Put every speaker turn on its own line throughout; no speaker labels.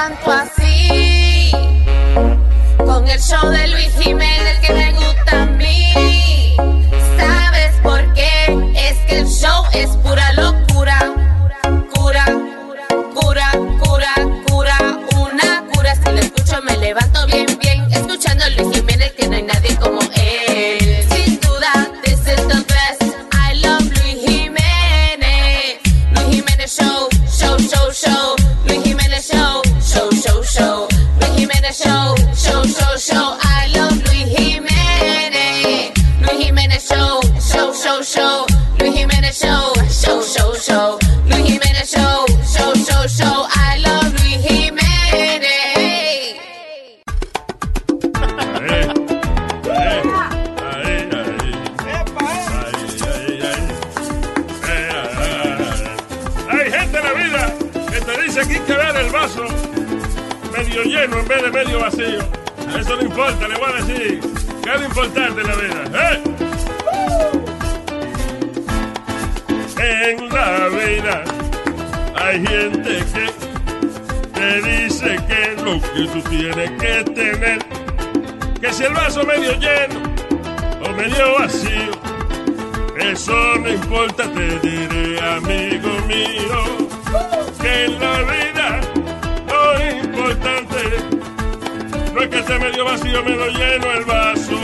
levanto así. Con el show de Luis Jiménez
vacío, medio lleno el vaso.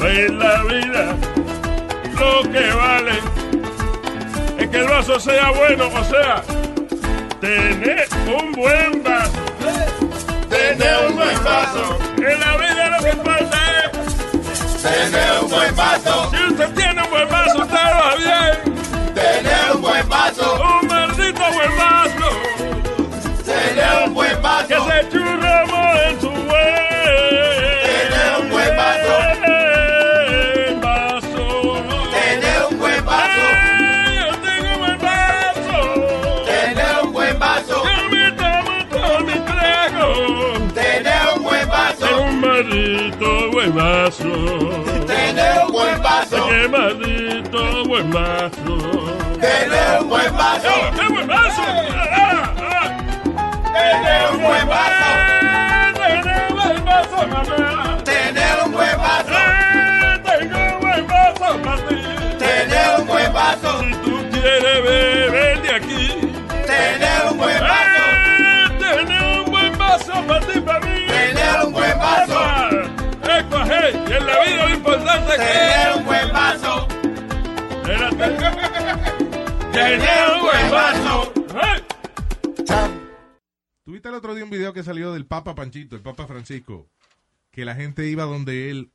En la vida lo que vale es que el vaso sea bueno, o sea, tener un buen vaso. Tener un buen vaso. En la vida lo que importa es
Tener un buen vaso.
Si usted tiene un buen vaso, Qué maldito buen vaso.
Tener un buen.
¡Oh, ¡Qué buen vaso! ¡Ah, ah!
Tener un buen vaso.
Tener un buen vaso, mamá.
Tener un buen.
Eh, Tengo un buen vaso para ti.
Tener un buen vaso.
Si tú quieres beber de aquí.
Tener un buen.
Eh, Tener un buen vaso para ti, para mí.
Tener un.
Epa, epa, hey, en la vida importante es.
Tener un buen vaso.
Tener un buen vaso.
¿Tuviste el otro día un video que salió del Papa Panchito, el Papa Francisco? Que la gente iba donde él.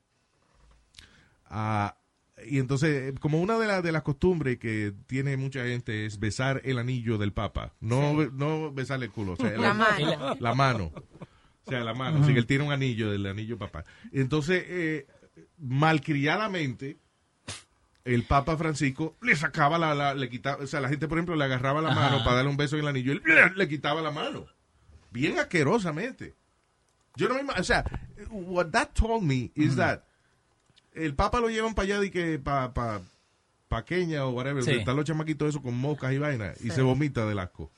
y entonces, eh, como una de, las de las costumbres que tiene mucha gente es besar el anillo del Papa. No, be- no besarle el culo. o sea,
La mano.
La mano. O sea, la mano. Así que él tiene un anillo del anillo papá. Entonces, eh, malcriadamente, el Papa Francisco le sacaba la, la- le quitaba, o sea, la gente, por ejemplo, le agarraba la mano para darle un beso en el anillo y él le, le quitaba la mano. Bien asquerosamente. Yo no me o sea, what that told me is that el Papa lo llevan para allá y que para pa, pa Kenia o whatever,
Sí.
están los chamaquitos esos con moscas y vainas y se vomita del asco.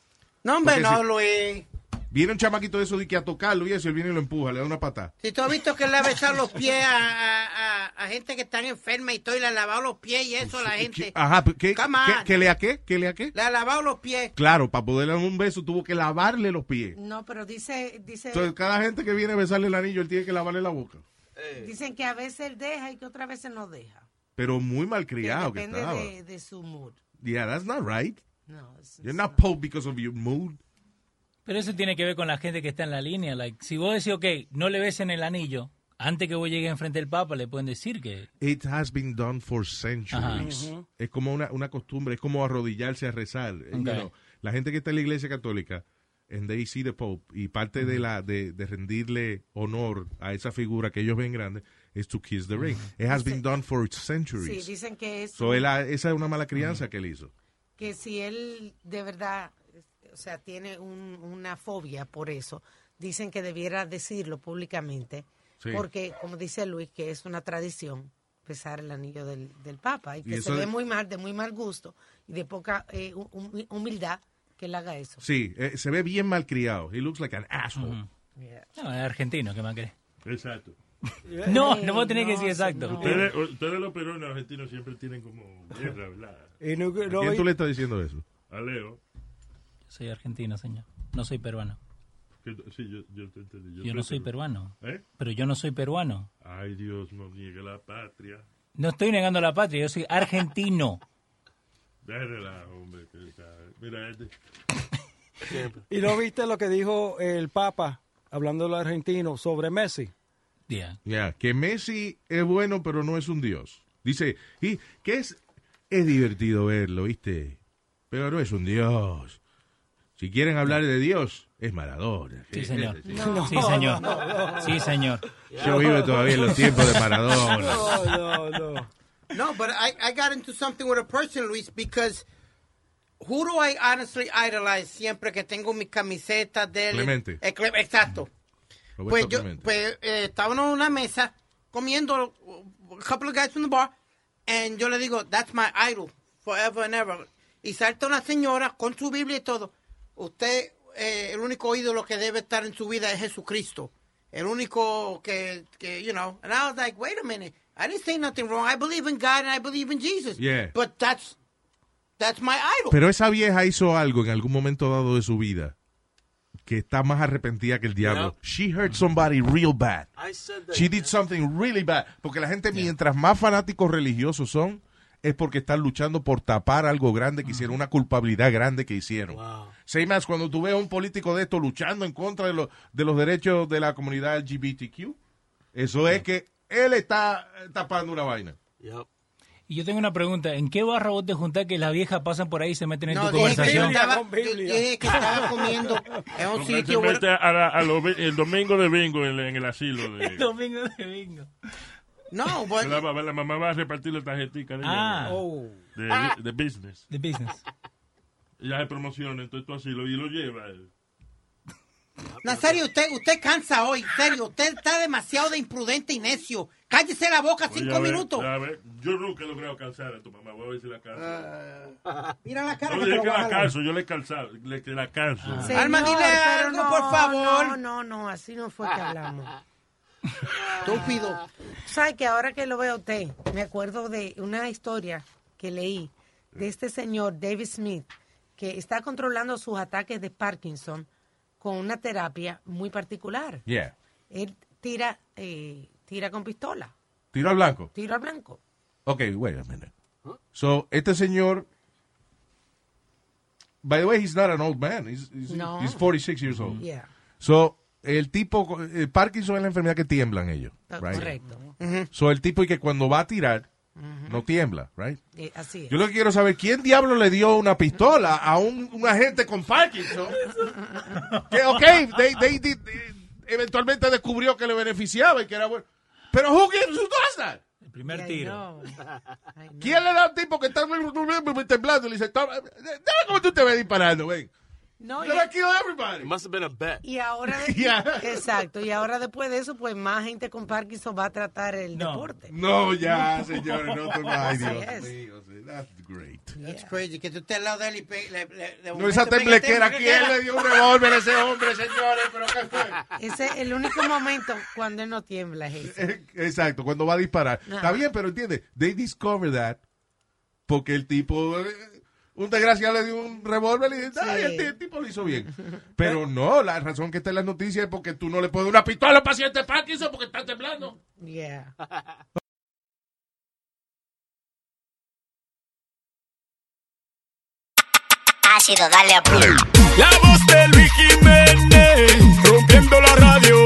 No, hombre,
Porque
no,
si-
Luis.
Viene un chamaquito de eso de que a tocarlo y eso, él viene y lo empuja, le da una patada.
Si tú has visto que le ha besado los pies a, a- a- a gente que están enferma y todo, y le ha lavado los pies y eso a la gente.
Ajá, ¿qué,
Come
qué, qué le a qué? ¿Qué le a qué?
Le ha lavado los pies.
Claro, para poderle dar un beso tuvo que lavarle los pies.
No, pero dice, dice,
Entonces, cada gente que viene a besarle el anillo, él tiene que lavarle la boca.
dicen que a veces él deja y que otras veces no deja.
Pero muy
Que
malcriado que
depende
estaba.
de, de su mood.
Yeah, that's not right.
No,
You're not pope because of your mood.
Pero eso tiene que ver con la gente que está en la línea. Like, si vos decís, ok, no le besen el anillo, antes que vos llegues enfrente del Papa, le pueden decir que...
It has been done for centuries. Es como una, una costumbre, es como arrodillarse a rezar. You
Ok.
know, la gente que está en la iglesia católica, and they see the Pope, y parte de la de, de rendirle honor a esa figura que ellos ven grande, es to kiss the ring. It has been done for
Sí,
centuries.
dicen que es
So, él esa es una mala crianza que él hizo.
que si él de verdad, o sea, tiene un- una fobia por eso, dicen que debiera decirlo públicamente,
Sí.
porque como dice Luis, que es una tradición besar el anillo del, del Papa y que se ve muy mal, de muy mal gusto y de poca eh, hum- hum- humildad que él haga eso.
Sí, eh, se ve bien malcriado. He looks like an asshole.
Yeah.
No, es argentino, ¿qué más crees?
Exacto.
No, no vos tenés que
no,
decir exacto.
señor.
Ustedes, ustedes los peruanos argentinos siempre tienen como guerra, ¿verdad?
Y no-
¿A
no-
quién tú le estás diciendo eso?
A Leo.
Soy argentino, señor. No soy peruano.
sí, yo, yo te entendí.
Yo no soy peruano.
¿Eh?
Pero yo no soy peruano.
Ay, Dios, no niegue la patria.
No estoy negando la patria, yo soy argentino.
Déjale la, hombre. Que, está- mira, este.
¿Y no viste lo que dijo el Papa, hablando de los argentinos, sobre Messi?
Yeah.
Ya, que Messi es bueno, pero no es un dios. Dice, y que es, es divertido verlo, ¿viste? Pero no es un dios. Si quieren hablar de Dios, es Maradona.
Sí, señor.
Sí,
Sí, señor. Sí, señor.
Yo vivo todavía en los tiempos de Maradona.
No, no, no.
No, but I, I got into something with a person, Luis, because who do I honestly idolize siempre que tengo mi camiseta de él?
Clemente.
Eh, Cle- exacto.
Roberto
Pues yo,
Clemente.
pues eh, estábamos en una mesa comiendo, a couple of guys from the bar, and yo le digo, that's my idol, forever and ever. Y salta una señora con su Biblia y todo. Usted, eh, el único ídolo que debe estar en su vida es Jesucristo. El único que, que, you know. And I was like, wait a minute. I didn't say nothing wrong. I believe in God and I believe in Jesus.
Yeah.
But that's, that's my idol.
Pero esa vieja hizo algo en algún momento dado de su vida que está más arrepentida que el diablo. She hurt somebody real bad.
I said that.
She did something really bad. Porque la gente, mientras más fanáticos religiosos son, es porque están luchando por tapar algo grande que hicieron, una culpabilidad grande que hicieron.
Wow.
Say más, cuando tú ves a un político de esto luchando en contra de, los de los derechos de la comunidad LGBTQ, eso es que él está eh, tapando una vaina.
Yep.
Y yo tengo una pregunta. ¿En qué barra vos te juntás que las viejas pasan por ahí y se meten en
no,
tu
dije que,
conversación?
estaba, que estaba comiendo en un
Se
sitio.
mete a la- a lo- el domingo de bingo en, en el asilo. De,
Domingo de bingo.
No, but,
la, mamá- la mamá va a repartir la tarjetita de,
Ah,
Oh.
de, de business.
the business.
Ya se promociona, entonces tú asilo y lo lleva.
Nazario, usted, usted cansa hoy, serio. Usted está demasiado de imprudente y necio. Cállese la boca
Oye,
cinco
a ver,
minutos.
a ver, yo nunca he logrado cansar a tu mamá. Voy a ver si la canso.
Mira la cara
no
que te lo
que la canso, yo le he calzado, le, que la canso.
Señor,
Alma, dile
pero
algo, por favor.
No, no, no, así no fue que hablamos.
Estúpido.
¿Sabe que ahora que lo veo a usted, me acuerdo de una historia que leí de este señor David Smith, que está controlando sus ataques de Parkinson con una terapia muy particular.
Yeah.
Él tira, eh, tira con pistola,
Tiro al blanco.
tiro al blanco.
Ok, wait a minute. So, este señor. By the way, he's not an old man. He's, he's,
No.
he's 46 years old.
Yeah,
So, el tipo. eh, Parkinson es la enfermedad que tiemblan ellos.
ah,
Right?
correcto.
So, el tipo y que cuando va a tirar, no tiembla, right?
Eh, así es.
Yo lo que quiero saber, ¿quién diablo le dio una pistola a un, un agente con Parkinson? que, ok, they- they did- eh, eventualmente descubrió que le beneficiaba y que era bueno. Pero who gives who does that?
El primer tiro.
know. I know.
¿Quién le da a un tipo que está temblando y le dice, "Toma, dame cómo tú te ves disparando, ven?
No,
You're gonna kill everybody.
It must have been a bet.
y ahora, de-
Yeah.
exacto, y ahora después de eso, pues más gente con Parkinson va a tratar el
No.
deporte.
No, ya, señores, no te Ay,
Así
Dios
es.
mío, sí, that's great.
That's crazy. Que tú estés al lado de él y pe- le, le, de
No, esa temblequera, ¿quién le dio un revólver a ese hombre, señores? ¿Pero qué fue?
Ese es el único momento cuando él no tiembla, es ese.
Eh, Exacto, cuando va a disparar. Está bien, pero entiende, they discover that porque el tipo, eh, un desgraciado le dio un revólver y dice, ay,
Sí.
el tipo lo hizo bien. Pero no, la razón que está en las noticias es porque tú no le puedes dar una pistola a un paciente Parkinson porque está temblando.
Yeah.
Ha sido darle a play.
La voz de Luis Jiménez, rompiendo la radio.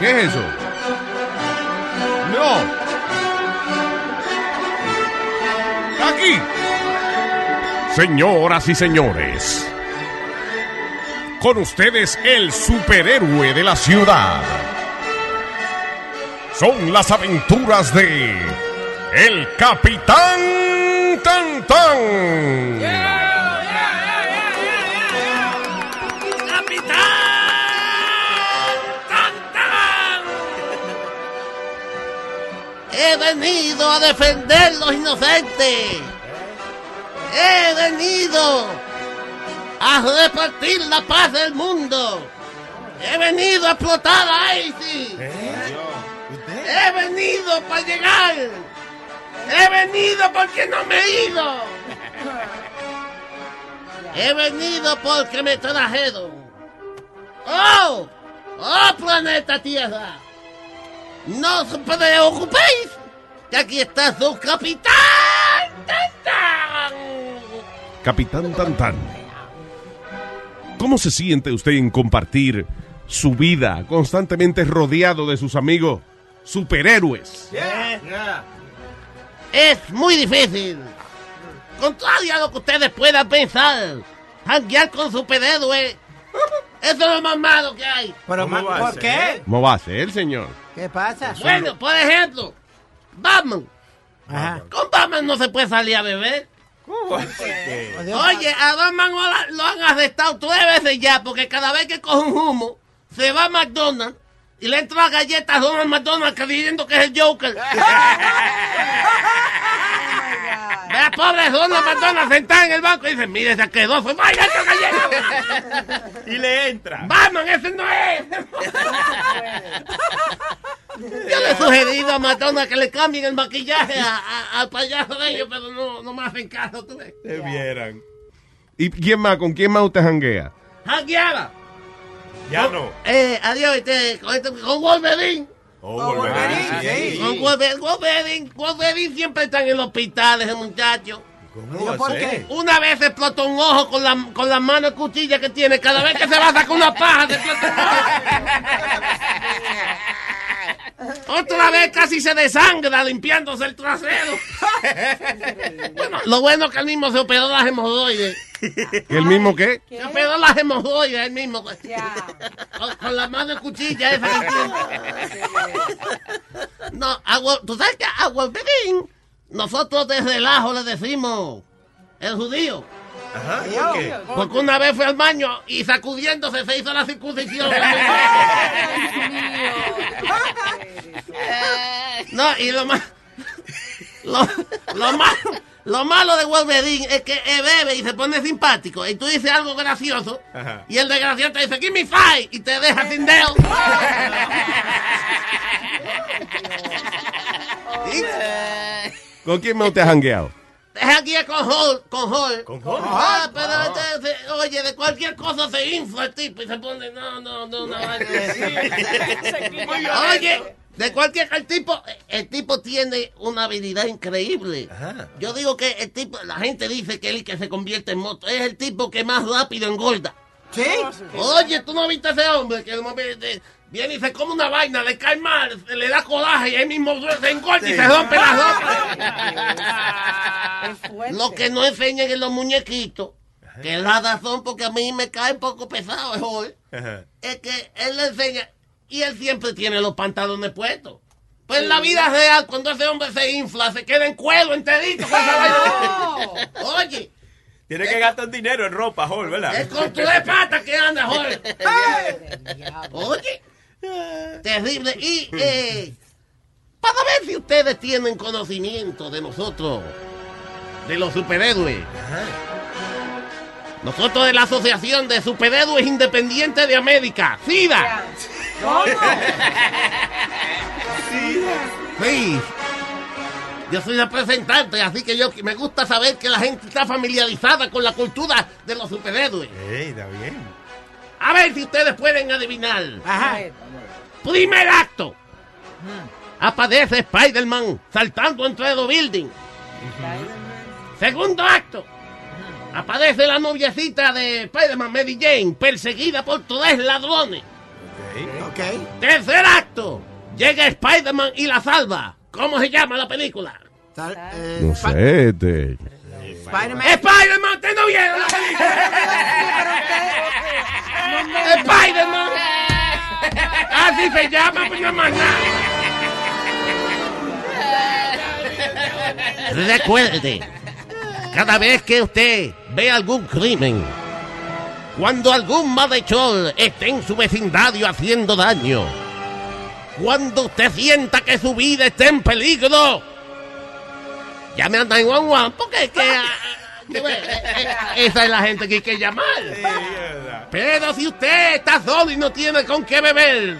¿qué es eso? No. Aquí.
Señoras y señores, con ustedes el superhéroe de la ciudad. Son las aventuras de el Capitán Tantán.
He venido a defender los inocentes. He venido a repartir la paz del mundo. He venido a explotar a ISIS. He venido para llegar. He venido porque no me he ido. He venido porque me trajeron. ¡Oh! ¡Oh, planeta Tierra! No os preocupéis, que aquí está su capitán. ¡Tan, tan!
Capitán Tantán. ¿Cómo se siente usted en compartir su vida constantemente rodeado de sus amigos superhéroes?
Es muy difícil. Contrario a lo que ustedes puedan pensar, janguear con superhéroes, eso es lo más malo que hay.
Pero, ¿por qué?
¿Cómo va a ser, señor?
¿Qué pasa?
Bueno, por ejemplo, Batman.
Ajá.
Con Batman no se puede salir a beber. Oye, a Batman lo, ha- lo han arrestado tres veces ya porque cada vez que coge un humo se va a McDonald's y le entra galletas a Donald McDonald creyendo que es el Joker. Vea, pobre Donald McDonald sentado en el banco y dice, mire, se quedó, fue vaya galleta.
Y le entra.
Batman, ese no es. Yo le he sugerido a Madonna que le cambien el maquillaje a- a- al payaso de ellos, pero no, no me hacen caso, tú ves.
Se vieran.
¿Y quién más? ¿Con quién más usted janguea?
Jangueaba.
Ya no.
Eh, adiós, este, con, este- con Wolverine.
Oh, Wolverine, sí.
Con Wolverine, Wolverine, Wolverine siempre está en el hospital, ese muchacho.
¿Cómo a ser?
Una vez explotó un ojo con la, con la mano de cuchilla que tiene. Cada vez que se va a sacar una paja, se explota un ojo. Otra vez casi se desangra limpiándose el trasero. bueno, lo bueno es que él mismo se operó las hemorroides.
¿El mismo qué?
Se operó las hemorroides él mismo. Con, con la mano de cuchilla esa. No, a Wol- tú sabes que a nosotros de relajo le decimos el judío.
Ajá, ¿por qué?
Porque una vez fue al baño y sacudiéndose se hizo la circuncisión. no, y lo más. Lo, lo malo, lo malo de Wolverine es que él bebe y se pone simpático. Y tú dices algo gracioso.
Ajá.
Y el desgraciado te dice, give me five. Y te deja sin dedo.
¿Con quién más usted ha jangueado?
Deja aquí con Hall, con Hall.
¿Con Hall?
Ah, pero este, oye, de cualquier cosa se infla el tipo y se pone, no, no, no, no. oye, de cualquier, el tipo, el tipo tiene una habilidad increíble.
Ajá.
Yo digo que el tipo, la gente dice que él que se convierte en moto, es el tipo que más rápido engorda.
¿Sí?
Oye, tú no viste a ese hombre que de momento viene y se come una vaina, le cae mal, se le da coraje y él mismo se engorda y se rompe la ropa. Lo que no enseñan en los muñequitos, que es la razón porque a mí me cae un poco pesado es hoy,
Ajá.
es que él le enseña y él siempre tiene los pantalones puestos. Pues en la vida real, cuando ese hombre se infla, se queda en cuero enterito con esa vaina. Oye,
Tiene que gastar dinero en ropa, Hall, ¿verdad?
es con tu de pata que anda, joder. Oye, terrible. Y eh, para ver si ustedes tienen conocimiento de nosotros, de los superhéroes. Nosotros de la Asociación de Superhéroes Independientes de América, SIDA. Sí. Yo soy representante, así que yo me gusta saber que la gente está familiarizada con la cultura de los superhéroes.
Ey, está bien.
A ver si ustedes pueden adivinar.
Ajá.
Primer acto. Aparece Spider-Man saltando entre los buildings. Segundo acto. Aparece la noviecita de Spider-Man, Mary Jane, perseguida por tres ladrones.
Ok.
Tercer acto. Llega Spider-Man y la salva. ¿Cómo se llama la película?
eh,
No sé, este.
Spider-Man.
Spider-Man, ¿usted no vieron la película? Spider-Man. Así se llama, pues no más nada. Recuerde, cada vez que usted ve algún crimen, cuando algún malhechor esté en su vecindario haciendo daño, cuando usted sienta que su vida está en peligro, llame al 911 porque es que, ah, eh, eh, esa es la gente que hay que llamar. Pero si usted está solo y no tiene con qué beber,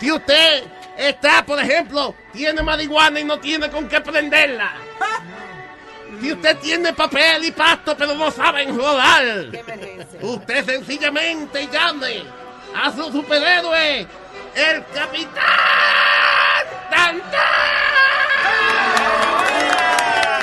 si usted está, por ejemplo, tiene marihuana y no tiene con qué prenderla, si usted tiene papel y pasto pero no sabe enrodar, usted sencillamente llame a su superhéroe, el Capitán Tantán.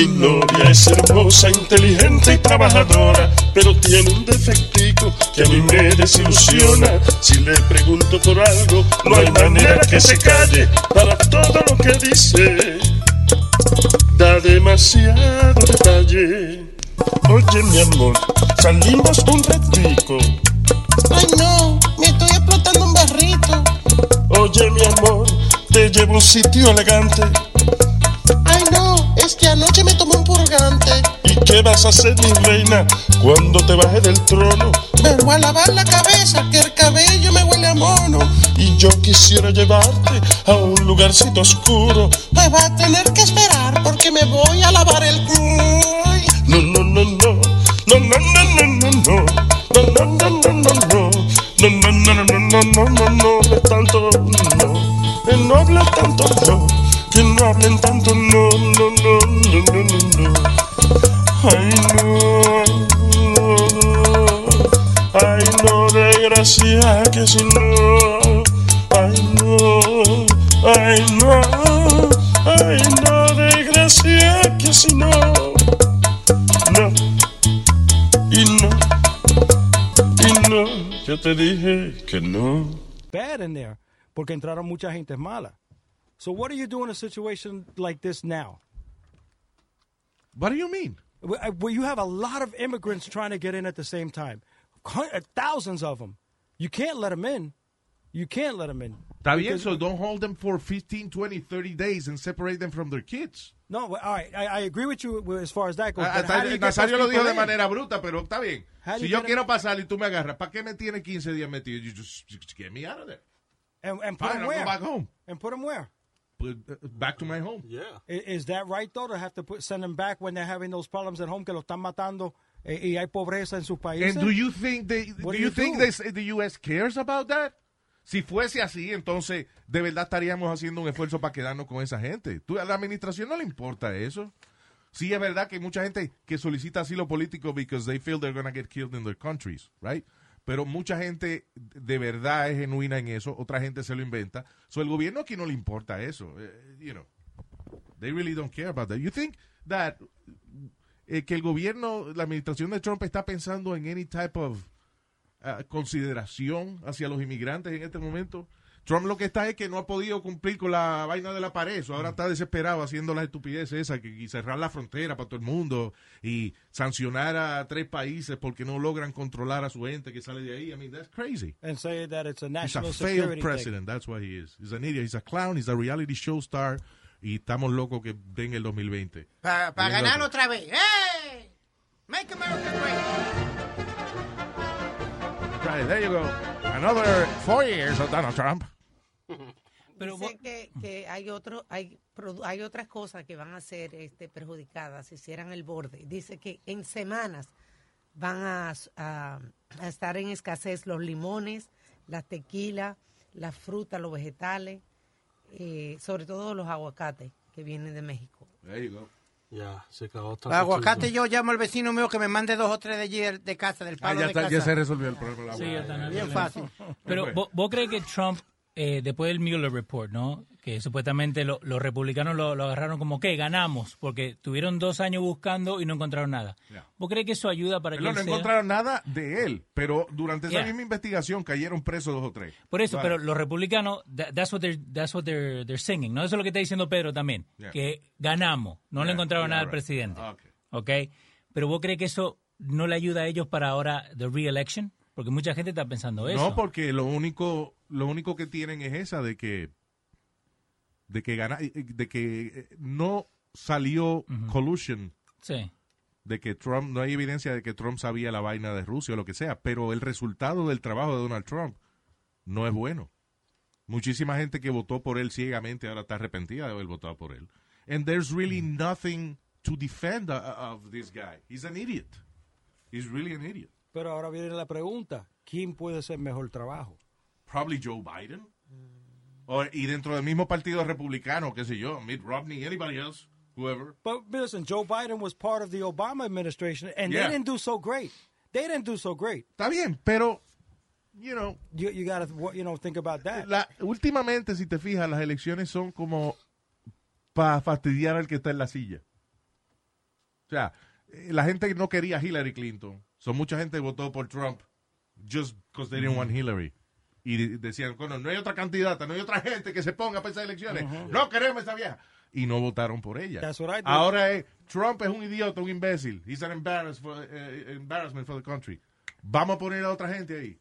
Mi novia es hermosa, inteligente y trabajadora, pero tiene un defectico que a mí me desilusiona. Si le pregunto por algo, no hay manera que se calle para todo lo que dice. Da demasiado detalle. Oye, mi amor, salimos un ratico.
Ay no, me estoy explotando un barrito.
Oye, mi amor, te llevo a un sitio elegante.
Es que anoche me tomé un purgante.
¿Y qué vas a hacer, mi reina, cuando te baje del trono?
Me voy a lavar la cabeza, que el cabello me huele a mono.
Y yo quisiera llevarte a un lugarcito oscuro.
Pues va a tener que esperar porque me voy a lavar el
no, no, no. No, no, no, no, no, no. No, no, no, no, no, no. No, desgracia, que si no. Ay, no. Ay, no. Ay, no, desgracia, que si no. No. Y no. Y no. Yo te dije que no.
bad in there porque entraron mucha gente mala. So what do you do in a situation like this now?
What do you mean?
Where you have a lot of immigrants trying to get in at the same time, uh, thousands of them. You can't let them in. You can't let them in.
Está bien, so don't hold them for 15, 20, 30 days and separate them from their kids.
No, well, all right. I, I agree with you as far as that goes.
Ah,
but how do you get
Nazario lo dijo
people
de manera bruta, pero está bien.
How do
Si
you
yo
get
quiero pasar y tú me agarras, ¿para qué me tienes 15 días metido? You just, just get me out of there.
And, and put
Fine,
them where?
go back home.
And put them where?
Put, uh, back to my home.
Yeah.
I- Is, that right though to have to put, send them back when they're having those problems at home que lo están matando y hay pobreza en sus países?
And do you think do
do
you
you
think
do?
this- the U.S. cares about that? Si fuese así, entonces de verdad estaríamos haciendo un esfuerzo para quedarnos con esa gente. Tú- a la administración no le importa eso. Sí es verdad que hay mucha gente que solicita asilo político because they feel they're gonna get killed in their countries, right? Pero mucha gente de verdad es genuina en eso, otra gente se lo inventa. So el gobierno aquí no le importa eso, eh, you know. They really don't care about that. You think that eh, que el gobierno, la administración de Trump está pensando en any type of uh, consideración hacia los inmigrantes en este momento? Trump lo que está es que no ha podido cumplir con la vaina de la pared. So, ahora está desesperado haciendo las estupideces esas que, y cerrar la frontera para todo el mundo y sancionar a tres países porque no logran controlar a su gente que sale de ahí. I mean, that's crazy.
and say that it's a
He's a
national
failed
security thing.
president. That's what he is. He's an idiot. He's a clown. He's a reality show star. Y estamos locos que den el 2020.
Para
Bien
ganar
loco.
otra vez. ¡Hey! Make America great.
Right, there you go. Another four years of Donald Trump.
Pero
Dice que, que hay otro, hay, hay otras cosas que van a ser este, perjudicadas si hicieran el borde. Dice que en semanas van a, a- a estar en escasez los limones, las tequilas, las frutas, los vegetales, eh, sobre todo los aguacates que vienen de México.
There you go.
Ya, se acabó.
El aguacate yo llamo al vecino mío que me mande dos o tres de allí de casa, del
Ah,
palo
ya,
de
está-
casa.
ya se resolvió el problema.
Sí, ya está,
Bien fácil.
Pero ¿vos, vos crees que Trump, eh, después del Mueller Report, ¿no? Que supuestamente lo- los republicanos lo, lo agarraron como que ganamos, porque tuvieron dos años buscando y no encontraron nada. ¿Vos crees que eso ayuda para que
No,
él
no
sea-
encontraron nada de él, pero durante esa
Yeah.
misma investigación cayeron presos dos o tres.
Por eso,
Vale.
pero los republicanos, tha- that's what they're, that's what they're, they're singing, ¿no? Eso es lo que está diciendo Pedro también,
Yeah.
que ganamos, no le encontraron nada al presidente.
Ah. ¿Ok?
Pero vos crees que eso no le ayuda a ellos para ahora the re-election? Porque mucha gente está pensando eso.
No, porque lo único, lo único que tienen es esa de que, de que gana, de que eh, no salió collusion,
Sí.
de que Trump, no hay evidencia de que Trump sabía la vaina de Rusia o lo que sea, pero el resultado del trabajo de Donald Trump no es bueno. Muchísima gente que votó por él ciegamente ahora está arrepentida de haber votado por él. And there's really nothing to defend uh, of this guy. He's an idiot. He's really an idiot.
Pero ahora viene la pregunta, ¿quién puede hacer mejor trabajo?
Probably Joe Biden. O- y dentro del mismo partido republicano, qué sé yo, Mitt Romney, anybody else, whoever.
But listen, Joe Biden was part of the Obama administration, and
Yeah.
they didn't do so great. They didn't do so great.
Está bien, pero, you know,
You, you gotta, you know, think about that.
la, últimamente, si te fijas, las elecciones son como para fastidiar al que está en la silla. O sea, eh, la gente no quería a Hillary Clinton. So, mucha gente votó por Trump just because they didn't want Hillary. Y de- decían, bueno, no hay otra candidata, no hay otra gente que se ponga para esas elecciones. No queremos esa vieja. Y no votaron por ella.
That's.
Ahora es, Trump es un idiota, un imbécil. He's an embarrass for- eh, embarrassment for the country. Vamos a poner a otra gente ahí.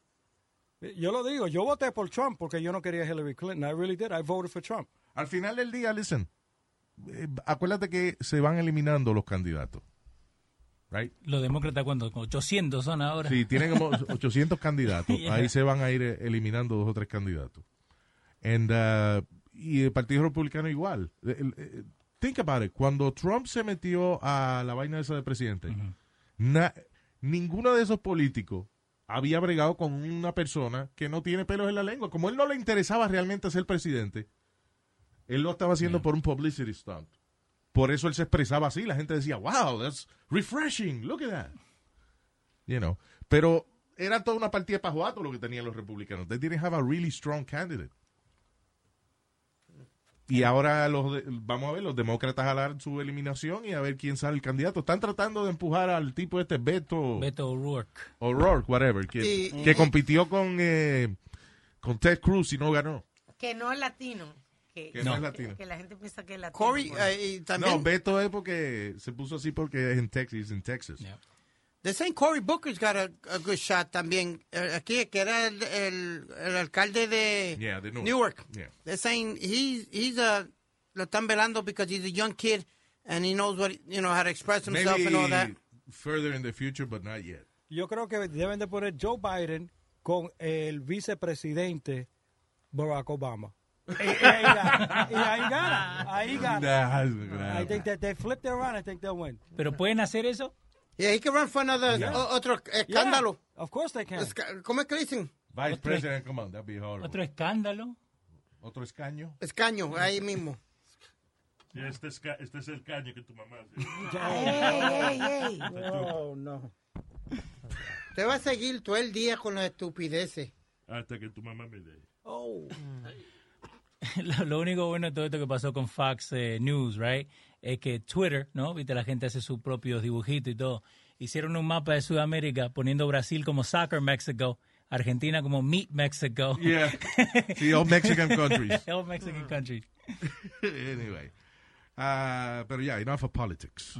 Yo lo digo, yo voté por Trump porque yo no quería Hillary Clinton. I really did. I voted for Trump.
Al final del día, listen, eh, acuérdate que se van eliminando los candidatos. Right?
Los demócratas, ¿cuántos? 800 son ahora.
Si tienen como 800 candidatos,
Yeah.
ahí se van a ir eh, eliminando dos o tres candidatos. And, uh, y el Partido Republicano igual. El- eh, think about it. Cuando Trump se metió a la vaina esa de presidente, na- ninguno de esos políticos había bregado con una persona que no tiene pelos en la lengua. Como él no le interesaba realmente ser presidente, él lo estaba haciendo por un publicity stunt. Por eso él se expresaba así. La gente decía, wow, that's refreshing. Look at that. You know. Pero era toda una partida pajuato lo que tenían los republicanos. They didn't have a really strong candidate. Y ahora los de- vamos a ver, los demócratas jalar su eliminación y a ver quién sale el candidato. Están tratando de empujar al tipo este Beto
Beto O'Rourke.
O'Rourke, whatever, que,
Y-
que compitió con, eh, con Ted Cruz y no ganó.
Que no es latino. Que,
Que no es latino.
Que la gente piensa que es latino.
Corey,
por-
eh, y también,
No, Beto es porque se puso así porque es en Texas, en Texas.
the same Cory Booker's got a, a good shot también. eh, aquí, que era el, el, el alcalde de
Yeah, de Newark.
Newark.
Yeah.
They're saying he's, he's a, lo están velando because he's a young kid and he knows what, you know, how to express himself and all that.
Maybe further in the future, but not yet.
Yo creo que deben de poner Joe Biden con el vicepresidente Barack Obama. Y, y ahí gana. Y ahí gana. Ahí gana.
Nah,
I think that they flip it around. I think they'll win.
¿Pero pueden hacer eso?
Yeah, he can run for another,
Yeah.
otro escándalo.
Yeah, of course they can.
Esca- ¿Cómo es que dicen?
Vice President, come on, that'd be horrible.
Otro escándalo.
Otro escaño.
Escaño, ahí mismo.
Sí, Este es, este es el caño que tu mamá hace.
Ey, ey, ey.
No, no.
Te va a seguir todo el día con las estupideces.
Hasta que tu mamá me dé.
Oh.
Lo, lo único bueno de todo esto que pasó con Fox eh, News, right, es que Twitter, ¿no? Viste, la gente hace sus propios dibujitos y todo. Hicieron un mapa de Sudamérica poniendo Brasil como Soccer Mexico, Argentina como Meat Mexico.
Yeah. Sí, all Mexican countries.
all Mexican countries.
anyway. Uh, pero ya, enough of politics.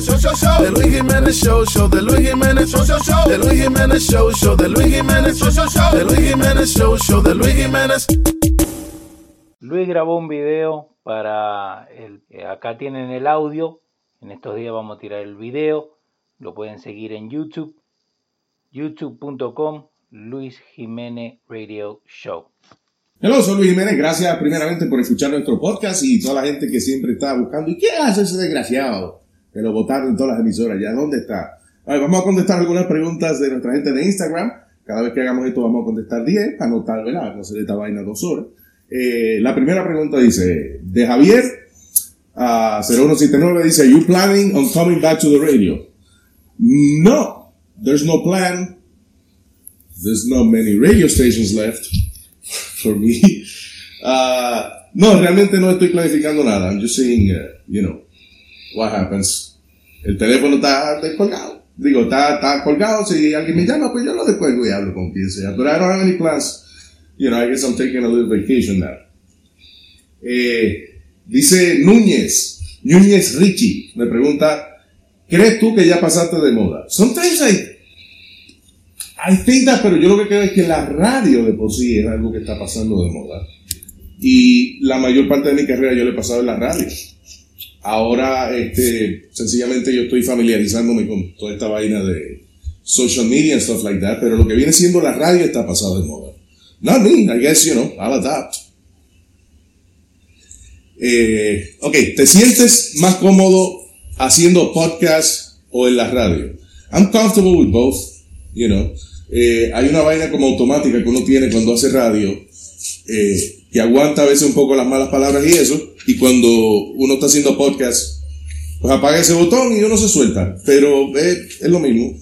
Show, show, show. The Luis Jiménez Show, show de Luis Jiménez Show, show, show. The Luis Jiménez Show, show de Luis Jiménez Show, show, show. The Luis Jiménez Show, show de Luis Jiménez.
Luis grabó un video para el, acá tienen el audio. En estos días vamos a tirar el video. Lo pueden seguir en YouTube. youtube.com Luis Jiménez Radio Show.
Hello, soy Luis Jiménez. Gracias primeramente por escuchar nuestro podcast y toda la gente que siempre está buscando. ¿Y qué hace ese desgraciado? Que lo votaron en todas las emisoras. ¿Ya dónde está? A ver, vamos a contestar algunas preguntas de nuestra gente de Instagram. Cada vez que hagamos esto vamos a contestar 10 para notar, ¿verdad? No hacer esta vaina dos horas. Eh, la primera pregunta dice, de Javier a 0179 dice, ¿You planning on coming back to the radio? No, there's no plan. There's not many radio stations left for me. Uh, no, realmente no estoy planificando nada. I'm just saying, uh, you know, what happens. El teléfono está descolgado. Digo, está, está colgado. Si alguien me llama, pues yo lo descuelgo y hablo con quien sea. But I don't have any plans. You know, I guess I'm taking a little vacation now. Eh, dice Núñez, Núñez Richie, me pregunta, ¿crees tú que ya pasaste de moda? Sometimes I, I think that, pero yo lo que creo es que la radio de por sí es algo que está pasando de moda. Y la mayor parte de mi carrera yo le he pasado en la radio. Ahora, este, sencillamente yo estoy familiarizándome con toda esta vaina de social media and stuff like that, pero lo que viene siendo la radio está pasado de moda. Not me, I guess, you know, I'll adapt. Eh, ok, ¿te sientes más cómodo haciendo podcast o en la radio? I'm comfortable with both, you know. Eh, hay una vaina como automática que uno tiene cuando hace radio, eh, que aguanta a veces un poco las malas palabras y eso, y cuando uno está haciendo podcast, pues apaga ese botón y uno se suelta, pero eh, es lo mismo.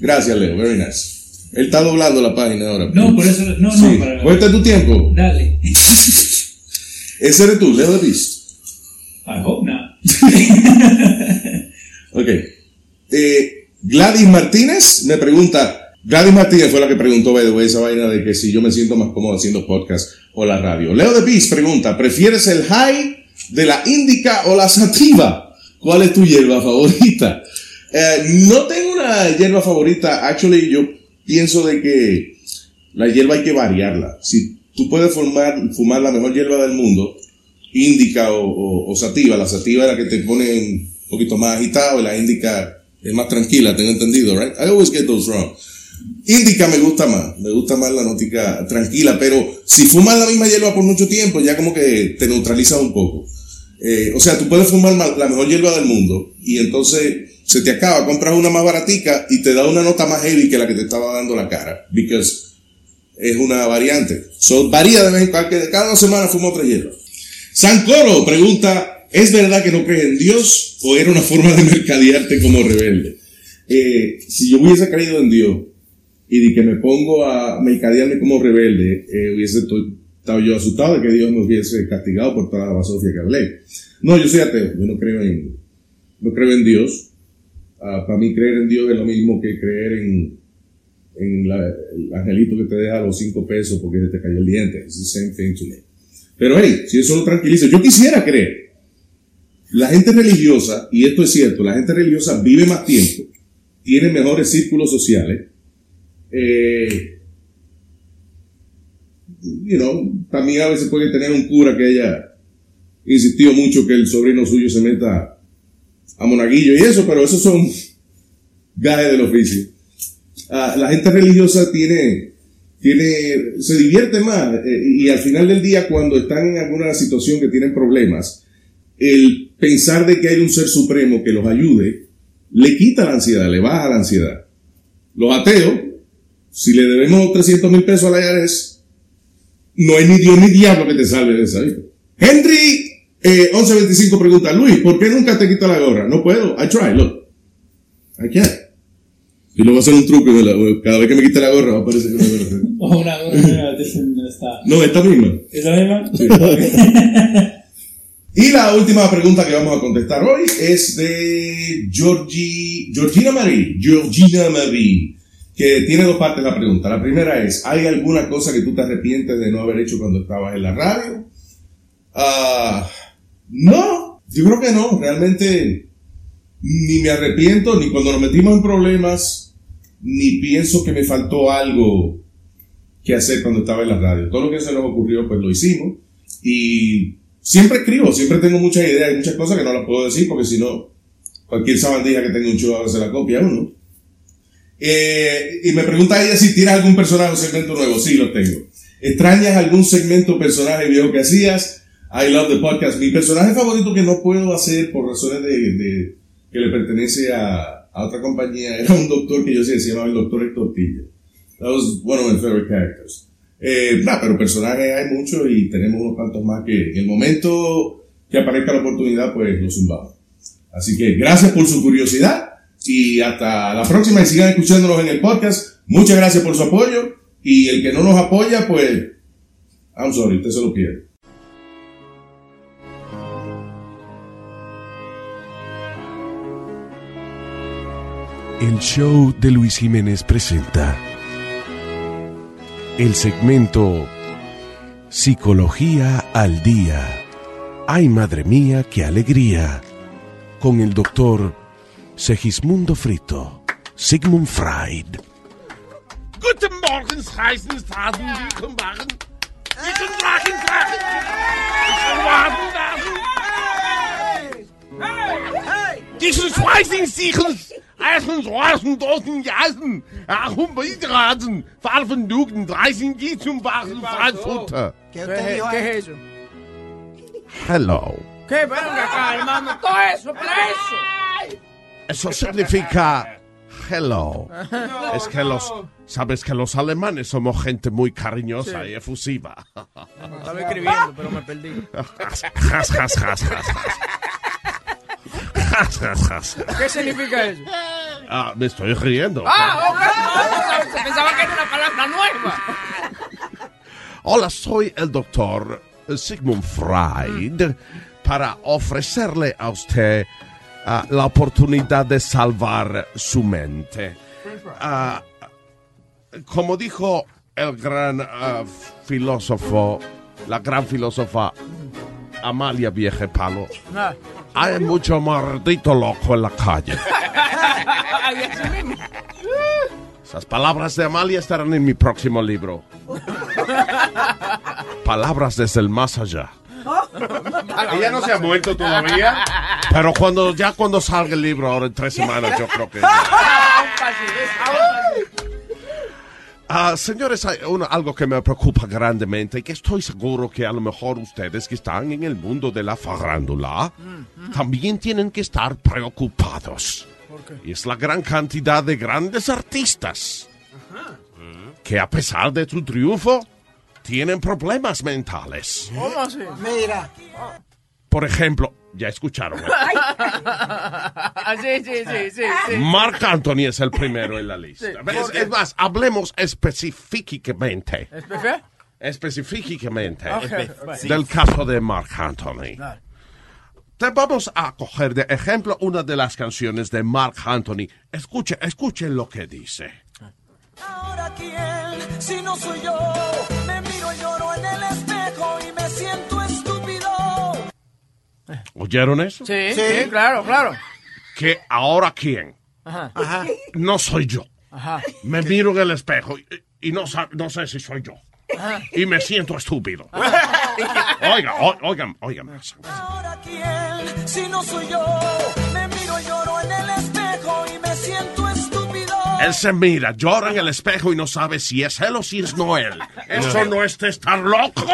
Gracias, Leo, very nice. Él está doblando la página ahora.
No, por eso, no,
Sí.
no, para
Cuenta tu tiempo.
Dale.
Ese eres tú, Leo de Beast.
I hope not.
Ok. Eh, Gladys Martínez me pregunta. Gladys Martínez fue la que preguntó, by esa vaina de que si yo me siento más cómodo haciendo podcast o la radio. Leo de Beast pregunta, ¿prefieres el high de la indica o la sativa? ¿Cuál es tu hierba favorita? Eh, no tengo una hierba favorita. Actually, yo pienso de que la hierba hay que variarla. Si tú puedes fumar, fumar la mejor hierba del mundo, indica o, sativa, la sativa es la que te pone un poquito más agitado y la indica es más tranquila, tengo entendido, right? I always get those wrong. Indica me gusta más, me gusta más la nótica tranquila, pero si fumas la misma hierba por mucho tiempo, ya como que te neutraliza un poco. Eh, o sea, tú puedes fumar ma- la mejor hierba del mundo y entonces se te acaba, compras una más baratica y te da una nota más heavy que la que te estaba dando la cara, because es una variante. So, varía de vez en cada dos semanas fumo otra hierba. Sancoro pregunta, ¿es verdad que no crees en Dios o era una forma de mercadearte como rebelde? Eh, si yo hubiese creído en Dios y de que me pongo a mercadearme como rebelde, eh, hubiese estado yo asustado de que Dios me hubiese castigado por toda la basofia que hablé. No, yo soy ateo, yo no creo en, no creo en Dios. Ah, para mí creer en Dios es lo mismo que creer en, en el angelito que te deja los cinco pesos porque se te cayó el diente. It's the same thing to me. Pero hey, si eso lo tranquiliza, yo quisiera creer. La gente religiosa, y esto es cierto, la gente religiosa vive más tiempo, tiene mejores círculos sociales. Eh, you know, también a veces puede tener un cura que haya insistido mucho que el sobrino suyo se meta a monaguillo y eso, pero esos son gajes del oficio. Ah, la gente religiosa tiene, tiene, se divierte más eh, y al final del día cuando están en alguna situación que tienen problemas, el pensar de que hay un ser supremo que los ayude, le quita la ansiedad, le baja la ansiedad. Los ateos, si le debemos 300 mil pesos a la IRS, no hay ni Dios ni diablo que te salve de esa vida. Henry eh, 1125 pregunta, Luis, ¿por qué nunca te quitas la gorra? No puedo. I try, look. I can't. Y luego hacer un truco. de la- cada vez que me quite la gorra va a aparecer una gorra.
O una gorra no está.
No, esta misma.
¿Esa misma?
Sí. Y la última pregunta que vamos a contestar hoy es de Georgie, Georgina Marie, Georgina Marie, que tiene dos partes la pregunta. La primera es, ¿hay alguna cosa que tú te arrepientes de no haber hecho cuando estabas en la radio? Ah, no, yo creo que no, realmente ni me arrepiento, ni cuando nos metimos en problemas, ni pienso que me faltó algo que hacer cuando estaba en la radio. Todo lo que se nos ocurrió, pues lo hicimos. Y siempre escribo, siempre tengo muchas ideas, hay muchas cosas que no las puedo decir porque si no, cualquier sabandija que tenga un ahora se la copia a uno. Eh, y me pregunta ella si tienes algún personaje o segmento nuevo. Sí, lo tengo. ¿Extrañas algún segmento o personaje viejo que hacías? I love the podcast. Mi personaje favorito que no puedo hacer por razones de, de- que le pertenece a, a otra compañía era un doctor que yo sé, se llamaba el doctor Héctor Tilla. That was one of my favorite characters. Eh, nah, pero personajes hay muchos y tenemos unos cuantos más que en el momento que aparezca la oportunidad, pues los zumbamos. Así que gracias por su curiosidad y hasta la próxima y sigan escuchándonos en el podcast. Muchas gracias por su apoyo y el que no nos apoya, pues, I'm sorry, usted se lo pierde.
El show de Luis Jiménez presenta el segmento Psicología al Día. Ay, madre mía, qué alegría. Con el doctor Segismundo Frito, Sigmund Freud.
Guten Morgen, heißen Fragen, wie kommen Waren? Wie können Drachen, Drachen? Ich kann warten, Drachen. Diesen Schweißen, Sichel, Eisen, Schweißen, Dosen, Jasen, Achum, Beitraten, Farben, Dugen, Dreißen, die zum Waren, Frankfurter.
¿Qué usted dijo ahí?
es eso?
Hello.
¿Qué? Venga acá, hermano. Todo eso, para eso.
Significa hello. Es que los, sabes que los alemanes somos gente muy cariñosa
Sí.
y efusiva.
Estaba escribiendo, pero me perdí. ¿Qué significa eso?
Ah, me estoy riendo.
Ah, ok. Pensaba que era una palabra nueva.
Hola, soy el doctor Sigmund Freud para ofrecerle a usted ah, la oportunidad de salvar su mente. Ah, como dijo el gran ah, filósofo, la gran filósofa Amalia Viejepalo,
Ah.
hay mucho maldito loco en la calle. Esas palabras de Amalia estarán en mi próximo libro. Palabras desde el más allá.
Ella no se ha muerto todavía.
Pero cuando ya cuando salga el libro, ahora en tres semanas, yo creo que... Ah, señores, hay una- algo que me preocupa grandemente y que estoy seguro que a lo mejor ustedes que están en el mundo de la farándula también tienen que estar preocupados. Y es la gran cantidad de grandes artistas que a pesar de su triunfo tienen problemas mentales.
¿Cómo así?
Mira.
Por ejemplo, ya escucharon.
Ah, sí, sí, sí, sí. sí.
Mark Anthony es el primero en la lista.
Sí.
Es, es más, hablemos específicamente. Específicamente
Ok,
del caso de Mark Anthony. Te vamos a coger de ejemplo una de las canciones de Mark Anthony. Escuche, escuchen lo que dice.
Ahora quién, si no soy yo, me miro y lloro en el espejo y me siento estúpido.
¿Oyeron eso?
Sí, sí, claro, claro.
Que ahora quién?
Ajá.
No soy yo.
Ajá.
Me miro en el espejo y, y no, no sé si soy yo.
Ajá.
Y me siento estúpido. Oiga, oigan, oigan.
Ahora quién, si no soy yo, me miro y lloro en el espejo y me siento estúpido.
Él se mira, llora en el espejo y no sabe si es él o si es no él. ¿Eso no es estar loco?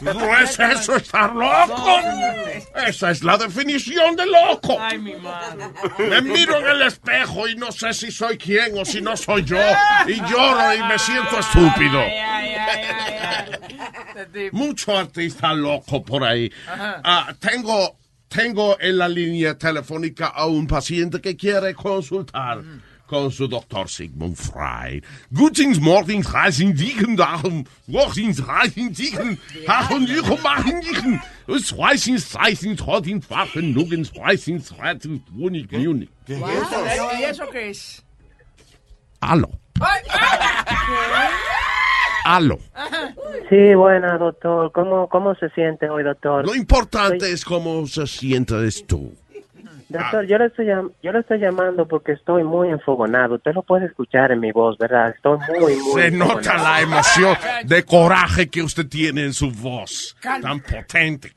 ¿No es eso estar loco? Esa es la definición de loco.
Ay, mi madre.
Me miro en el espejo y no sé si soy quién o si no soy yo. Y lloro y me siento estúpido. Mucho artista loco por ahí. Ah, tengo, tengo en la línea telefónica a un paciente que quiere consultar con su doctor Sigmund Freud. Guten Morgen, reisen dichen dagen, wochen reisen dichen, hachen dichen, machen dichen, es reisen, reisen, trotten, wachen, nugens, reisen, reisen, wonig, nunig.
¿Y eso qué es?
Aló,
Sí, buena, doctor. ¿Cómo, ¿Cómo se siente hoy, doctor?
Lo importante es cómo se sientes tú.
Doctor, yo le, estoy, yo le estoy llamando porque estoy muy enfogonado. Usted lo puede escuchar en mi voz, ¿verdad? Estoy muy, muy
Se nota la emoción de coraje que usted tiene en su voz. Tan potente.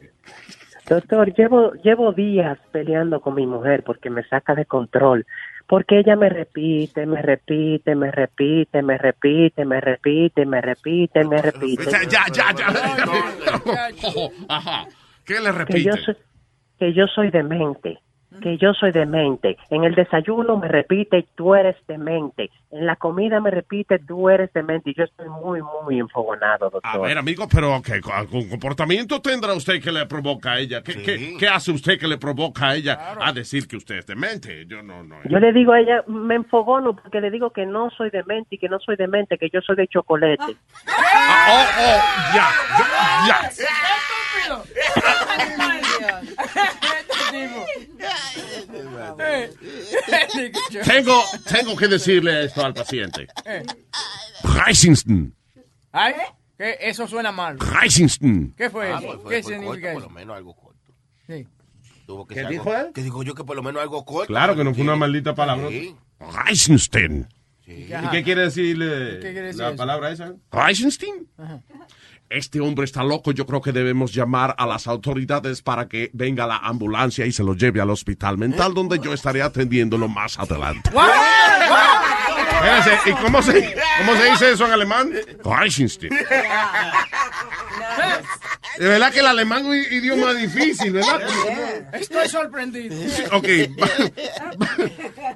Doctor, llevo, llevo días peleando con mi mujer porque me saca de control. Porque ella me repite, me repite, me repite, me repite, me repite, me repite, me repite.
Ya, ya, ya. Ajá. ¿Qué le
Que
repite?
yo soy, que yo soy demente, que yo soy demente. En el desayuno me repite, tú eres demente. En la comida me repite, tú eres demente. Y yo estoy muy, muy enfogonado, doctor.
A ver, amigo, pero ¿qué algún comportamiento tendrá usted que le provoca a ella? ¿Qué, qué- qué hace usted que le provoca a ella a decir que usted es demente? Yo no, no.
Yo le digo a ella, me enfogono porque le digo que no soy demente y que no soy demente, que yo soy de chocolate.
Ah, oh, oh, ya, ya, ya. Tengo, tengo que decirle esto al paciente. Reisingston,
¿Ay? ¿Qué? Eso suena mal.
Reisingston.
¿Qué fue
Ah,
eso?
pues fue-
¿Qué
fue
significa
corto,
eso?
Por lo menos algo corto.
Sí.
Tuvo que
¿Qué
ser
dijo
algo-
él?
Que digo yo que por lo menos algo corto.
Claro que no fue una maldita palabra.
Sí.
Reisingston.
¿Y qué quiere decirle
¿Qué quiere decir
la
eso?
palabra esa?
Reisingston.
Ajá.
Este hombre está loco, yo creo que debemos llamar a las autoridades para que venga la ambulancia y se lo lleve al hospital mental donde yo estaré atendiéndolo más adelante.
¿y cómo se, cómo se dice eso en alemán? De verdad que el alemán es un idioma difícil, ¿verdad?
Estoy sorprendido.
Ok,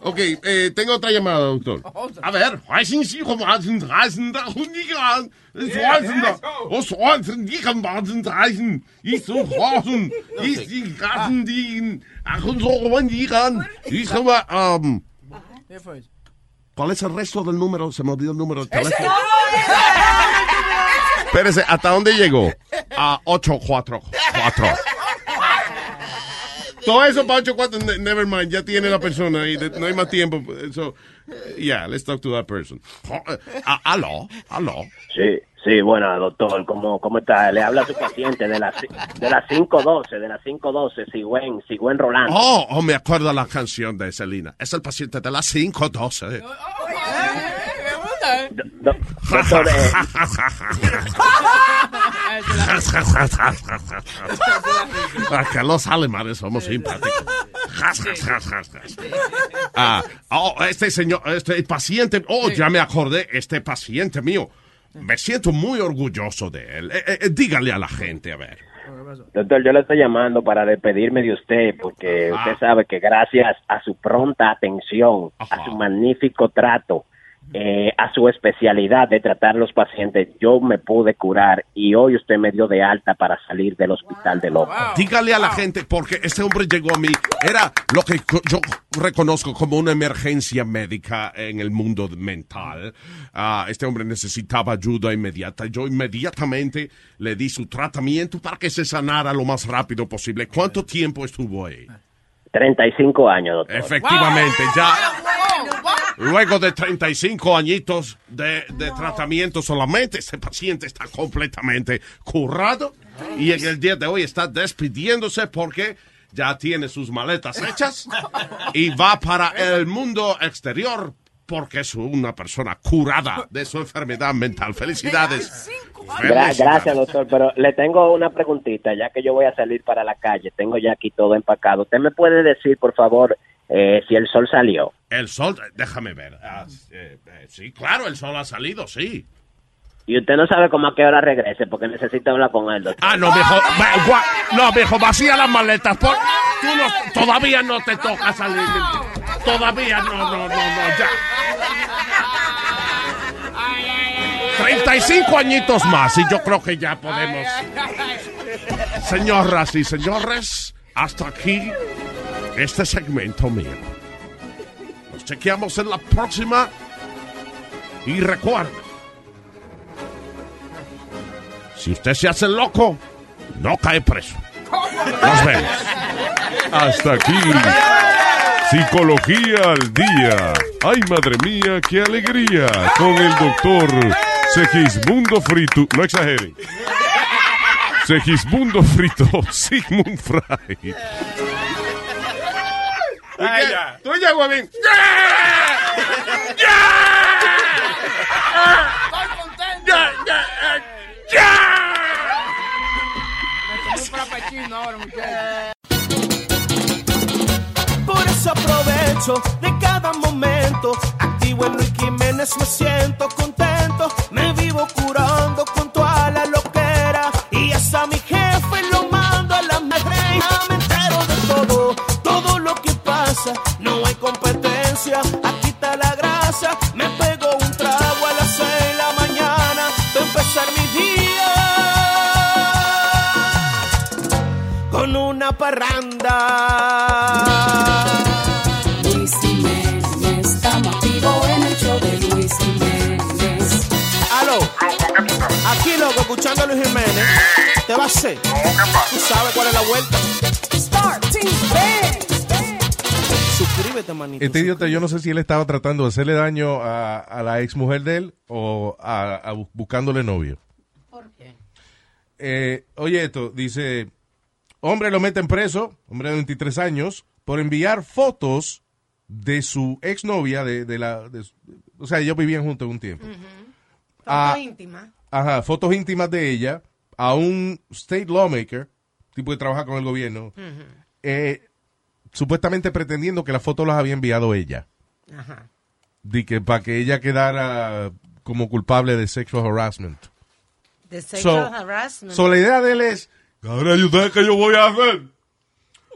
ok, eh, tengo otra llamada, doctor.
A ver. ¿Cuál es el resto del número? Se me olvidó el número del teléfono. Espérese, ¿hasta dónde llegó? A 844.
Todo eso para 8-4, ne- never mind, ya tiene la persona ahí, de- no hay más tiempo. So, yeah, let's talk to that person.
Ah, aló, aló.
Sí, sí, bueno, doctor, ¿cómo, cómo está? Le habla a su paciente de las de las 512, de las 512, Sigüen, Sigüen Rolando.
Oh, oh, me acuerdo la canción de Selena. Es el paciente de las 512.
¿Eh?
Do- doctor, eh,
Ah, que los alemanes somos simpáticos. Ah, oh, este señor, este paciente, oh, ya me acordé, este paciente mío. Me siento muy orgulloso de él. Eh, eh, dígale a la gente, a ver.
doctor, yo le estoy llamando para despedirme de usted porque
Ah.
usted sabe que gracias a su pronta atención, a su magnífico trato, eh, a su especialidad de tratar a los pacientes, yo me pude curar y hoy usted me dio de alta para salir del hospital de loco.
Dígale a la gente, porque este hombre llegó a mí, era lo que yo reconozco como una emergencia médica en el mundo mental. Ah, este hombre necesitaba ayuda inmediata. Yo inmediatamente le di su tratamiento para que se sanara lo más rápido posible. ¿Cuánto tiempo estuvo ahí?
35 años, doctor.
Efectivamente, ya luego de 35 añitos de, de tratamiento solamente, este paciente está completamente curado y en el día de hoy está despidiéndose porque ya tiene sus maletas hechas y va para el mundo exterior porque es una persona curada de su enfermedad mental. Felicidades.
Gra-
Felicidades.
gracias, doctor, pero le tengo una preguntita, ya que yo voy a salir para la calle, tengo ya aquí todo empacado. ¿Usted me puede decir, por favor, eh, si el sol salió?
El sol, déjame ver. Ah, eh, eh, sí, claro, el sol ha salido, sí.
Y usted no sabe cómo a qué hora regrese, porque necesito hablar con él, doctor.
Ah, no, viejo. va- gua- No, viejo, vacía las maletas. por- tú no- todavía no te toca salir. Todavía no, no, no, no, ya. 35 añitos más y yo creo que ya podemos. Señoras y señores, hasta aquí este segmento mío. Nos chequeamos en la próxima. Y recuerda, si usted se hace loco, no cae preso. Nos vemos.
Hasta aquí. Psicología al día. Ay, madre mía, qué alegría. Con el doctor Segismundo Frito. No exageren. Segismundo Frito, Sigmund Fry.
¿Y qué? Tú ya, huevín.
Estoy contento. Me tomé un frappuccino ahora, muchachos.
Por eso aprovecho de cada momento. Activo en Luis Jiménez, me siento contento. Me vivo curando con toda la loquera. Y hasta mi ¿Te va a hacer? ¿Tú sabes cuál es la vuelta? Suscríbete, manito.
Este idiota, yo no sé si él estaba tratando de hacerle daño a, a la ex mujer de él o a, a bu- buscándole novio.
¿Por qué?
Eh, oye, esto dice: Hombre lo meten preso, hombre de 23 años, por enviar fotos de su exnovia, de, de la. de o sea, ellos vivían juntos un tiempo. Ah,
Foto íntima.
Ajá, fotos íntimas de ella a un state lawmaker, tipo que trabaja con el gobierno, eh, supuestamente pretendiendo que las fotos las había enviado ella.
Ajá.
De que para que ella quedara como culpable de sexual harassment.
De sexual
So-
harassment.
So, la idea de él es,
Ahora, ¿y ustedes qué yo voy a hacer?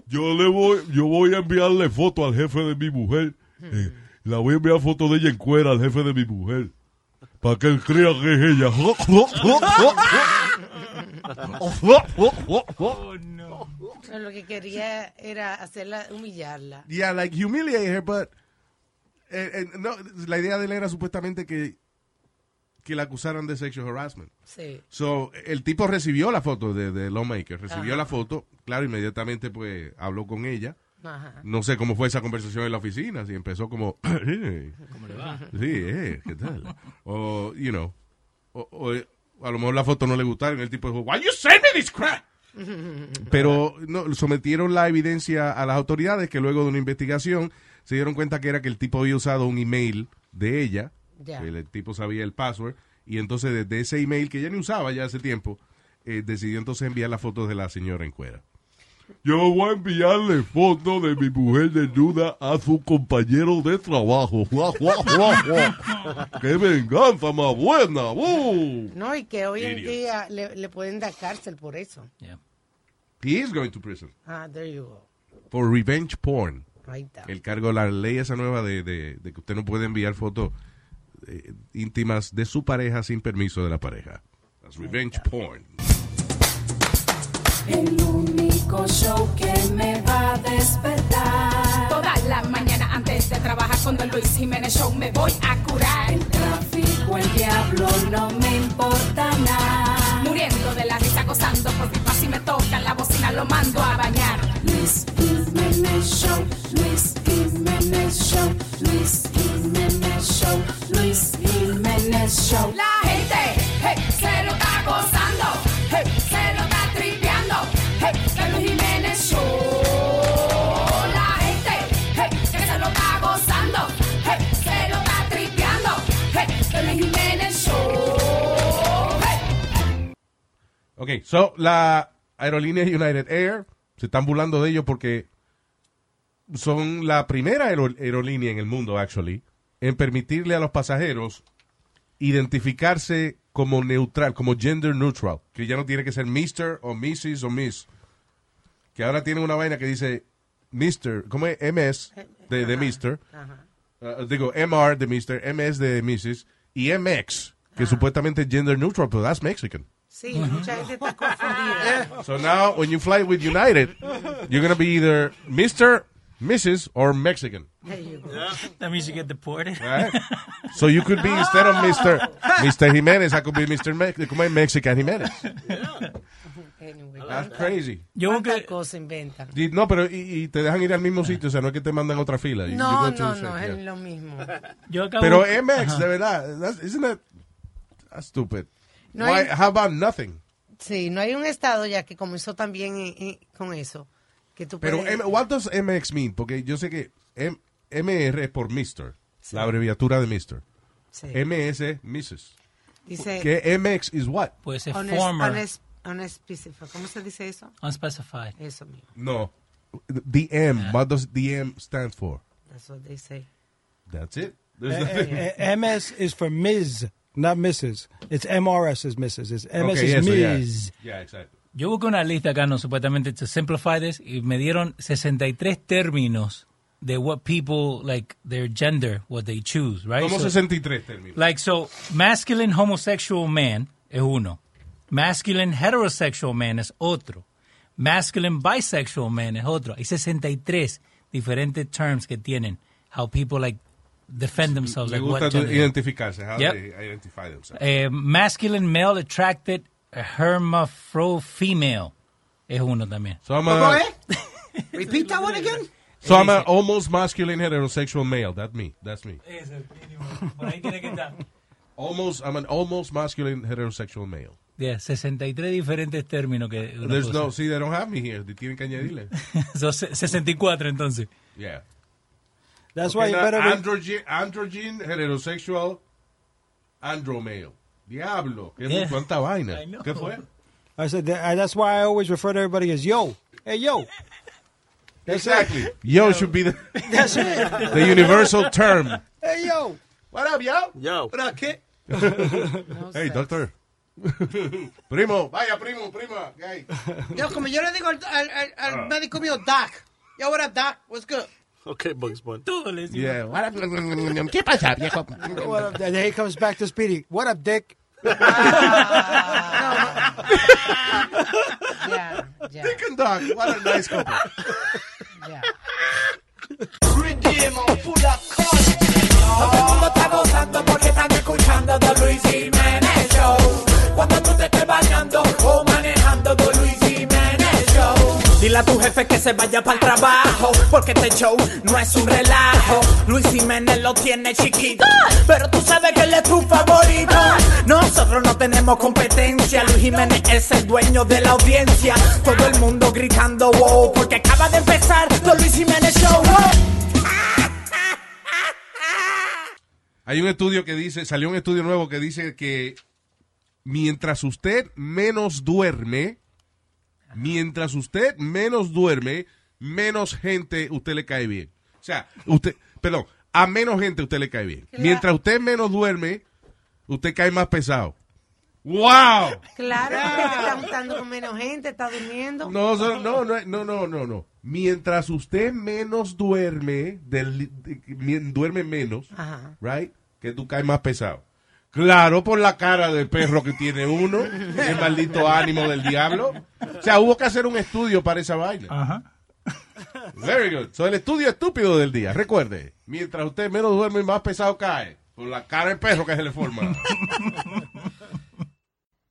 Yo le voy, yo voy a enviarle foto al jefe de mi mujer. Eh, la voy a enviar foto de ella en cuera al jefe de mi mujer. Para que él crea que es ella.
Pero Lo que quería era hacerla, humillarla.
yeah, like humiliate her, but eh, eh, no, la idea de él era supuestamente que que la acusaran de sexual harassment.
Sí.
So, el tipo recibió la foto de, de Lawmaker, recibió
Ajá.
la foto, claro, inmediatamente pues habló con ella.
Ajá.
No sé cómo fue esa conversación en la oficina, si empezó como, "Eh,
¿Cómo le va?
sí, eh, ¿qué tal? O, you know, o, o, a lo mejor la foto no le gustaron, el tipo dijo, why you send me this crap? Pero no, sometieron la evidencia a las autoridades que luego de una investigación se dieron cuenta que era que el tipo había usado un email de ella, el tipo sabía el password, y entonces desde ese email que ella ni usaba ya hace tiempo, eh, decidió entonces enviar las fotos de la señora en cuera.
Yo voy a enviarle foto de mi mujer desnuda a su compañero de trabajo. Guau, guau, guau, guau. ¡Qué venganza más buena! ¡Uh!
No, y que hoy en
Idiot.
día le, le pueden dar cárcel por eso.
He is going to prison
Ah, there you go.
for revenge porn.
Ahí está.
El cargo, la ley esa nueva de, de- de que usted no puede enviar fotos eh, íntimas de su pareja sin permiso de la pareja. That's revenge porn.
El único show que me va a despertar.
Toda la mañana antes de trabajar con The Luis Jiménez Show me voy a curar.
El tráfico, el diablo, no me importa nada.
Muriendo de la risa, gozando por pipa si me tocan la bocina, lo mando a bañar.
Luis Jiménez Show, Luis Jiménez Show, Luis Jiménez Show, Luis Jiménez Show.
La
Ok, so la aerolínea United Air se están burlando de ellos porque son la primera aero- aerolínea en el mundo, actually, en permitirle a los pasajeros identificarse como neutral, como gender neutral, que ya no tiene que ser Mr. o Mrs. o Miss, que ahora tienen una vaina que dice Mr., ¿cómo es? MS de, de Mr., Uh, digo MR de Mr., MS de Mrs. y MX, que supuestamente es gender neutral, pero that's Mexican.
Sí, mucha gente está confundida.
So now, when you fly with United, you're going to be either Mr., Mrs., or Mexican.
There you go.
That means you get deported.
Right? So you could be, instead of Mr. Mr. Jimenez, I could be Mr. Me Mexican Jimenez.
Anyway,
That's crazy.
Yo
¿Cuántas cosas inventan?
No, pero y, y te dejan ir al mismo sitio, o sea, no es que te mandan a otra fila.
No, no,
the
no,
same-
es
yeah.
lo mismo.
Yo acabo-
Pero MX, de verdad, that's, isn't that that's stupid?
No
Why,
hay-
how about nothing?
Sí, no hay un estado ya que comenzó también en- en- con eso. Que tú
Pero,
puedes-
M- what does MX mean? Porque yo sé que M- MR es por Mr., la abreviatura de Mr.
Sí.
MS es Mrs.
Dice-
¿Qué MX is what?
Puede ser
Unes-
former.
unes- unspecified. ¿Cómo se dice eso?
Unspecified.
Eso mismo.
No. DM, what does DM stand for?
That's what they say.
That's it.
Eh, eh, MS is for Ms., not Mrs. It's MRS is Mrs. It's MS
Okay,
is
eso, yeah.
Ms.
Yeah, exactly.
Yo busqué una lista acá, no supuestamente, to simplify this, y me dieron 63 términos de what people, like, their gender, what they choose, right?
Como
So-
63 términos.
Like, so, masculine homosexual man es uno. Masculine heterosexual man es otro. Masculine bisexual man es otro. Hay 63 diferentes terms que tienen. How people, like, defend themselves.
Le
like, what
gusta tu-
gender
identificarse. How
Yep.
they identify themselves.
Eh, masculine male attracted hermaphro female es uno también.
So I'm
¿Cómo
a,
es? Repeat that one again.
so I'm an almost masculine heterosexual male. That's me. That's me.
Por ahí tiene que estar.
Almost, I'm an almost masculine heterosexual male.
Yeah, 63 diferentes términos que
There's
puede
no,
usar.
see, they don't have me here. They tienen que añadirle.
So, se- 64 entonces.
Yeah.
That's
Okay,
why you
now,
better. re-
androgen, androgen, heterosexual, andromale. Diablo. ¿Qué
Yeah.
¿Cuánta vaina?
I know.
¿Qué fue?
I said that, uh, that's why I always refer to everybody as yo. Hey yo.
Exactly. Yo should be the,
That's it.
the universal term.
Hey yo.
What up, yo?
Yo.
What up, kid?
hey, doctor. primo, vaya, primo, prima. Hey.
Yo, como yo le digo al, al, al- al ah. médico mío, Doc. Yo, what up, Doc? What's good?
Okay, Bugs Bunny.
Todo le decimos.
Yeah. What up?
Mm, mm, mm, ¿Qué pasa, viejo?
What up? And then he comes back to Speedy. What up, Dick?
Yeah, yeah.
Dick and Doc. What a nice couple.
Todo el mundo está gozando porque están escuchando The Luis Jiménez Show. Cuando tú te estés bañando o A tu jefe que se vaya para el trabajo, porque este show no es un relajo. Luis Jiménez lo tiene chiquito, pero tú sabes que él es tu favorito. Nosotros no tenemos competencia, Luis Jiménez es el dueño de la audiencia. Todo el mundo gritando wow, porque acaba de empezar The Luis Jiménez Show.
Hay un estudio que dice, salió un estudio nuevo que dice que mientras usted menos duerme, mientras usted menos duerme, menos gente usted le cae bien. O sea, usted, perdón, a menos gente usted le cae bien. Mientras usted menos duerme, usted cae más pesado. ¡Wow!
Claro, te está gustando con menos gente, está durmiendo.
No, no, no, no, no, no. Mientras usted menos duerme, del, duerme menos,
Ajá.
right? Que tú caes más pesado. Claro, por la cara del perro que tiene uno, el maldito ánimo del diablo. O sea, hubo que hacer un estudio para esa vaina.
Ajá.
Very good. So, el estudio estúpido del día. Recuerde, mientras usted menos duerme, más pesado cae. Por la cara del perro que se le forma.